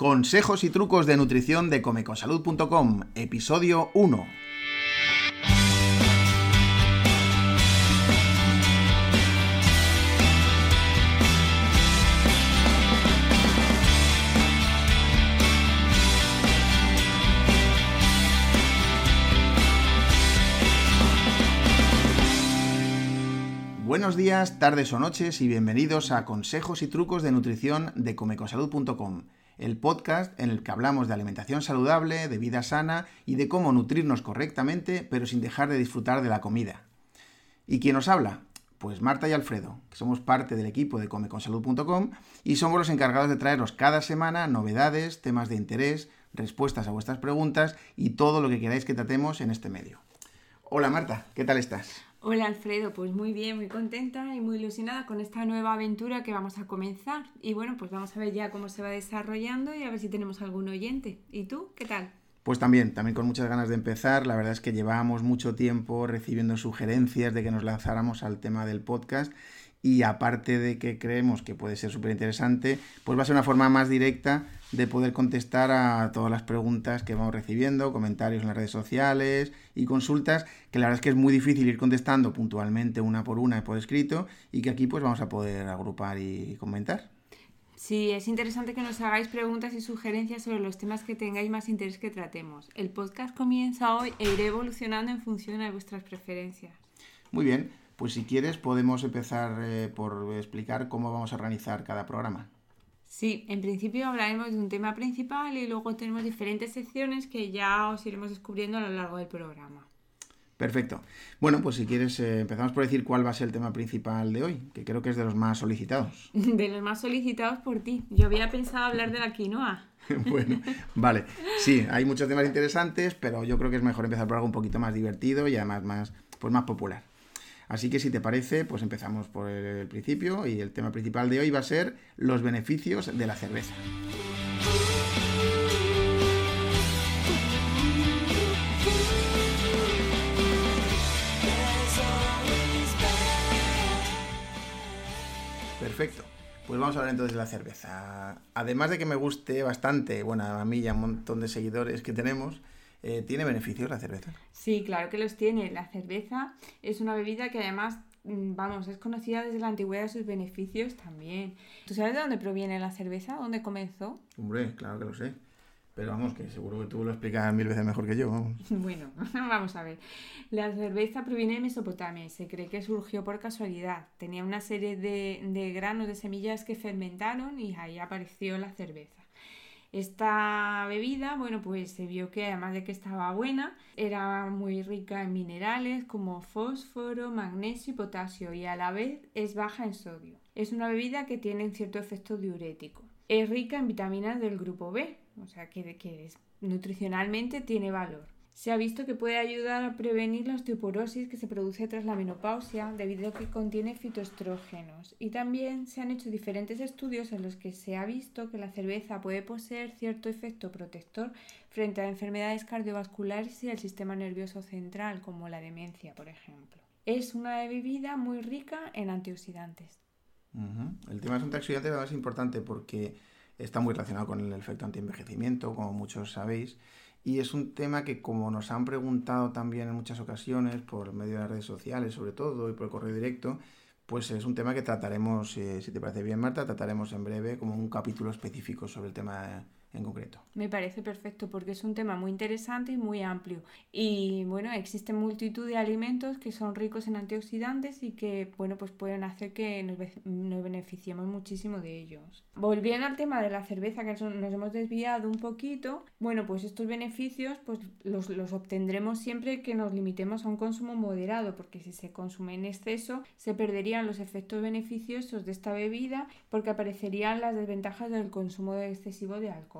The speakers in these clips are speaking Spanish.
Consejos y trucos de nutrición de comeconsalud.com, episodio 1. Buenos días, tardes o noches y bienvenidos a Consejos y trucos de nutrición de comeconsalud.com el podcast en el que hablamos de alimentación saludable, de vida sana y de cómo nutrirnos correctamente, pero sin dejar de disfrutar de la comida. ¿Y quién nos habla? Pues Marta y Alfredo, que somos parte del equipo de comeconsalud.com y somos los encargados de traeros cada semana novedades, temas de interés, respuestas a vuestras preguntas y todo lo que queráis que tratemos en este medio. Hola Marta, ¿qué tal estás? Hola Alfredo, pues muy bien, muy contenta y muy ilusionada con esta nueva aventura que vamos a comenzar. Y bueno, pues vamos a ver ya cómo se va desarrollando y a ver si tenemos algún oyente. ¿Y tú? ¿Qué tal? Pues también, también con muchas ganas de empezar. La verdad es que llevábamos mucho tiempo recibiendo sugerencias de que nos lanzáramos al tema del podcast y aparte de que creemos que puede ser súper interesante, pues va a ser una forma más directa de poder contestar a todas las preguntas que vamos recibiendo, comentarios en las redes sociales y consultas, que la verdad es que es muy difícil ir contestando puntualmente una por una y por escrito y que aquí pues vamos a poder agrupar y comentar. Sí, es interesante que nos hagáis preguntas y sugerencias sobre los temas que tengáis más interés que tratemos. El podcast comienza hoy e irá evolucionando en función de vuestras preferencias. Muy bien, pues si quieres podemos empezar eh, por explicar cómo vamos a organizar cada programa. Sí, en principio hablaremos de un tema principal y luego tenemos diferentes secciones que ya os iremos descubriendo a lo largo del programa. Perfecto. Bueno, pues si quieres eh, empezamos por decir cuál va a ser el tema principal de hoy, que creo que es de los más solicitados. De los más solicitados por ti. Yo había pensado hablar de la quinoa. bueno, vale. Sí, hay muchos temas interesantes, pero yo creo que es mejor empezar por algo un poquito más divertido y además más, pues más popular. Así que si te parece, pues empezamos por el principio y el tema principal de hoy va a ser los beneficios de la cerveza. Perfecto. Pues vamos a hablar entonces de la cerveza. Además de que me guste bastante, bueno, a mí y a un montón de seguidores que tenemos, eh, ¿Tiene beneficios la cerveza? Sí, claro que los tiene. La cerveza es una bebida que además, mm, vamos, es conocida desde la antigüedad sus beneficios también. ¿Tú sabes de dónde proviene la cerveza? ¿Dónde comenzó? Hombre, claro que lo sé. Pero vamos, que seguro que tú lo explicas mil veces mejor que yo. Bueno, vamos a ver. La cerveza proviene de Mesopotamia y se cree que surgió por casualidad. Tenía una serie de, de granos de semillas que fermentaron y ahí apareció la cerveza. Esta bebida, bueno, pues se vio que además de que estaba buena, era muy rica en minerales como fósforo, magnesio y potasio y a la vez es baja en sodio. Es una bebida que tiene un cierto efecto diurético. Es rica en vitaminas del grupo B, o sea que, que nutricionalmente tiene valor. Se ha visto que puede ayudar a prevenir la osteoporosis que se produce tras la menopausia debido a que contiene fitoestrógenos. Y también se han hecho diferentes estudios en los que se ha visto que la cerveza puede poseer cierto efecto protector frente a enfermedades cardiovasculares y del sistema nervioso central, como la demencia, por ejemplo. Es una bebida muy rica en antioxidantes. El tema de los antioxidantes es importante porque está muy relacionado con el efecto antienvejecimiento, como muchos sabéis. Y es un tema que como nos han preguntado también en muchas ocasiones, por medio de las redes sociales sobre todo y por el correo directo, pues es un tema que trataremos, eh, si te parece bien Marta, trataremos en breve como un capítulo específico sobre el tema en concreto. Me parece perfecto porque es un tema muy interesante y muy amplio. Y bueno, existen multitud de alimentos que son ricos en antioxidantes y que bueno, pues pueden hacer que nos, nos beneficiemos muchísimo de ellos. Volviendo al tema de la cerveza, que nos hemos desviado un poquito, bueno, pues estos beneficios pues los, los obtendremos siempre que nos limitemos a un consumo moderado, porque si se consume en exceso se perderían los efectos beneficiosos de esta bebida porque aparecerían las desventajas del consumo excesivo de alcohol.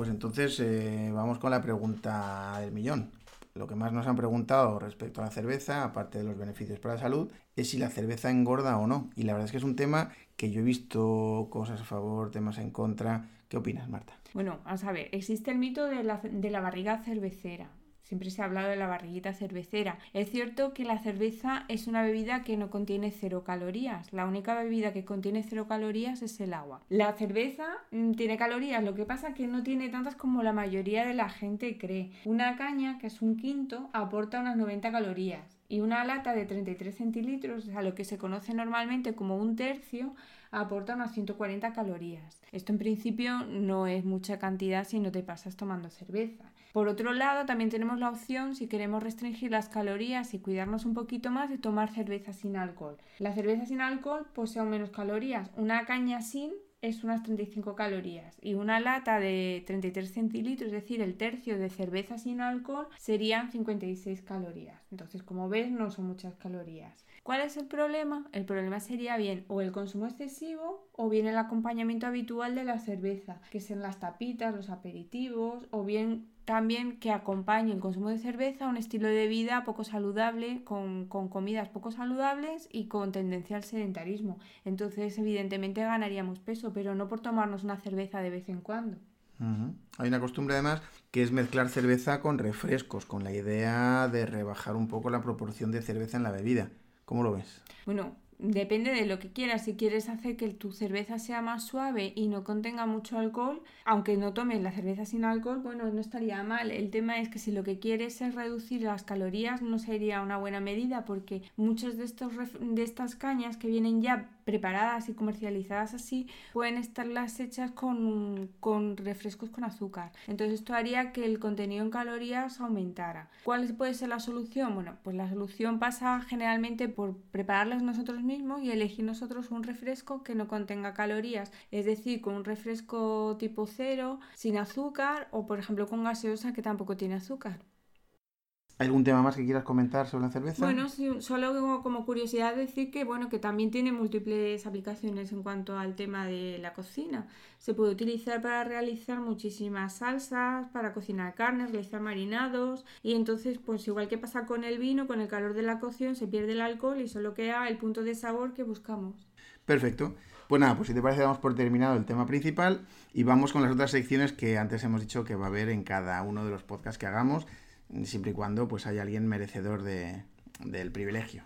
Pues entonces eh, vamos con la pregunta del millón. Lo que más nos han preguntado respecto a la cerveza, aparte de los beneficios para la salud, es si la cerveza engorda o no. Y la verdad es que es un tema que yo he visto cosas a favor, temas en contra. ¿Qué opinas, Marta? Bueno, a ver, existe el mito de la, de la barriga cervecera. Siempre se ha hablado de la barriguita cervecera. Es cierto que la cerveza es una bebida que no contiene cero calorías. La única bebida que contiene cero calorías es el agua. La cerveza mm, tiene calorías, lo que pasa es que no tiene tantas como la mayoría de la gente cree. Una caña, que es un quinto, aporta unas 90 calorías y una lata de 33 centilitros, a lo que se conoce normalmente como un tercio, aporta unas 140 calorías. Esto en principio no es mucha cantidad si no te pasas tomando cerveza. Por otro lado, también tenemos la opción, si queremos restringir las calorías y cuidarnos un poquito más, de tomar cerveza sin alcohol. La cerveza sin alcohol posee menos calorías. Una caña sin es unas 35 calorías y una lata de 33 centilitros, es decir, el tercio de cerveza sin alcohol, serían 56 calorías. Entonces, como ves, no son muchas calorías. ¿Cuál es el problema? El problema sería bien o el consumo excesivo o bien el acompañamiento habitual de la cerveza, que sean las tapitas, los aperitivos o bien también que acompañe el consumo de cerveza a un estilo de vida poco saludable, con, comidas poco saludables y con tendencia al sedentarismo. Entonces, evidentemente, ganaríamos peso, pero no por tomarnos una cerveza de vez en cuando. Hay una costumbre además que es mezclar cerveza con refrescos, con la idea de rebajar un poco la proporción de cerveza en la bebida. ¿Cómo lo ves? Bueno, depende de lo que quieras. Si quieres hacer que tu cerveza sea más suave y no contenga mucho alcohol, aunque no tomes la cerveza sin alcohol, bueno, no estaría mal. El tema es que si lo que quieres es reducir las calorías, no sería una buena medida porque muchas de, estos de estas cañas que vienen ya preparadas y comercializadas así, pueden estar las hechas con, con refrescos con azúcar. Entonces esto haría que el contenido en calorías aumentara. ¿Cuál puede ser la solución? Bueno, pues la solución pasa generalmente por prepararlas nosotros mismos y elegir nosotros un refresco que no contenga calorías, es decir, con un refresco tipo cero, sin azúcar o por ejemplo con gaseosa que tampoco tiene azúcar. ¿Hay algún tema más que quieras comentar sobre la cerveza? Bueno, solo como curiosidad decir que bueno que también tiene múltiples aplicaciones en cuanto al tema de la cocina. Se puede utilizar para realizar muchísimas salsas, para cocinar carnes, realizar marinados y entonces pues igual que pasa con el vino, con el calor de la cocción se pierde el alcohol y solo queda el punto de sabor que buscamos. Perfecto. Pues nada, pues si te parece damos por terminado el tema principal y vamos con las otras secciones que antes hemos dicho que va a haber en cada uno de los podcasts que hagamos siempre y cuando pues haya alguien merecedor de, del privilegio.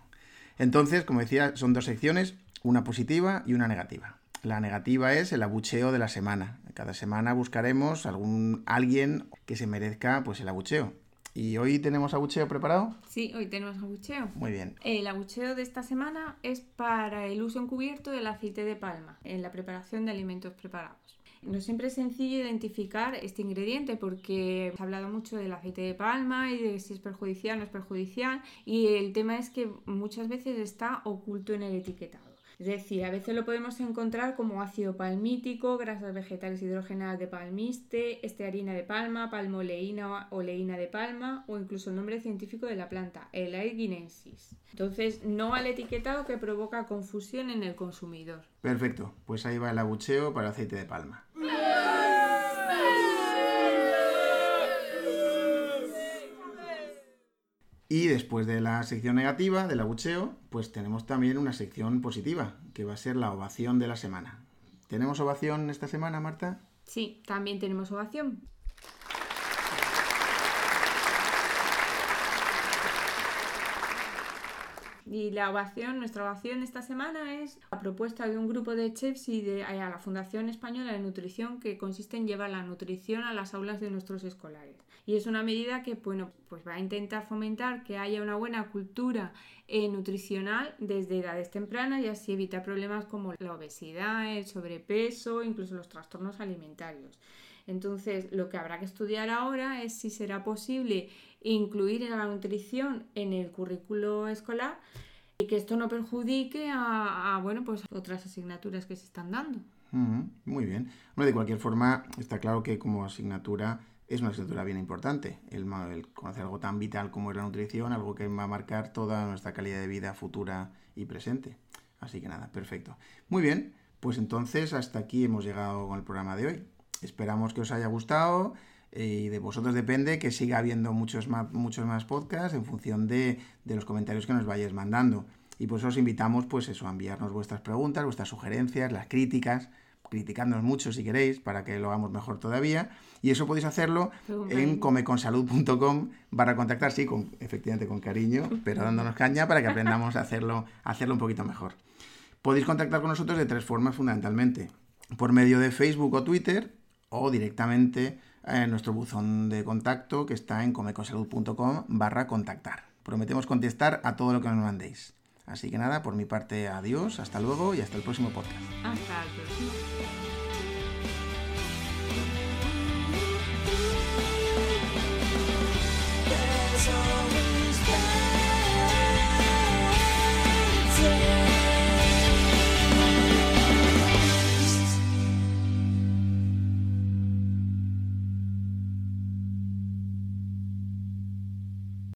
Entonces, como decía, son dos secciones, una positiva y una negativa. La negativa es el abucheo de la semana. Cada semana buscaremos algún alguien que se merezca pues el abucheo. ¿Y hoy tenemos abucheo preparado? Sí, hoy tenemos abucheo. Muy bien. El abucheo de esta semana es para el uso encubierto del aceite de palma en la preparación de alimentos preparados. No siempre es sencillo identificar este ingrediente porque se ha hablado mucho del aceite de palma y de si es perjudicial o no es perjudicial y el tema es que muchas veces está oculto en el etiquetado. Es decir, a veces lo podemos encontrar como ácido palmítico, grasas vegetales hidrogenadas de palmiste, estearina de palma, palmoleína o oleína de palma o incluso el nombre científico de la planta, el aeginensis. Entonces, no al etiquetado que provoca confusión en el consumidor. Perfecto, pues ahí va el abucheo para aceite de palma. Y después de la sección negativa, del abucheo, pues tenemos también una sección positiva, que va a ser la ovación de la semana. ¿Tenemos ovación esta semana, Marta? Sí, también tenemos ovación. Y la ovación, nuestra ovación esta semana es a propuesta de un grupo de chefs y de a la Fundación Española de Nutrición que consiste en llevar la nutrición a las aulas de nuestros escolares. Y es una medida que bueno, pues va a intentar fomentar que haya una buena cultura eh, nutricional desde edades tempranas y así evitar problemas como la obesidad, el sobrepeso, incluso los trastornos alimentarios. Entonces, lo que habrá que estudiar ahora es si será posible incluir la nutrición en el currículo escolar y que esto no perjudique a, bueno, pues otras asignaturas que se están dando. muy bien. Bueno, de cualquier forma, está claro que como asignatura es una asignatura bien importante. El, el, conocer algo tan vital como es la nutrición, algo que va a marcar toda nuestra calidad de vida futura y presente. Así que nada, perfecto. Muy bien, pues entonces hasta aquí hemos llegado con el programa de hoy. Esperamos que os haya gustado eh, y de vosotros depende que siga habiendo muchos más, muchos más podcasts en función de, de los comentarios que nos vayáis mandando. Y pues os invitamos pues eso, a enviarnos vuestras preguntas, vuestras sugerencias, las críticas, criticándonos mucho si queréis, para que lo hagamos mejor todavía. Y eso podéis hacerlo en comeconsalud.com barra contactar, sí, con, efectivamente con cariño, pero dándonos caña para que aprendamos a hacerlo, a hacerlo un poquito mejor. Podéis contactar con nosotros de tres formas fundamentalmente. Por medio de Facebook o Twitter o directamente en nuestro buzón de contacto que está en comeconsalud.com barra contactar. Prometemos contestar a todo lo que nos mandéis. Así que nada, por mi parte, adiós, hasta luego y hasta el próximo podcast. Hasta el próximo.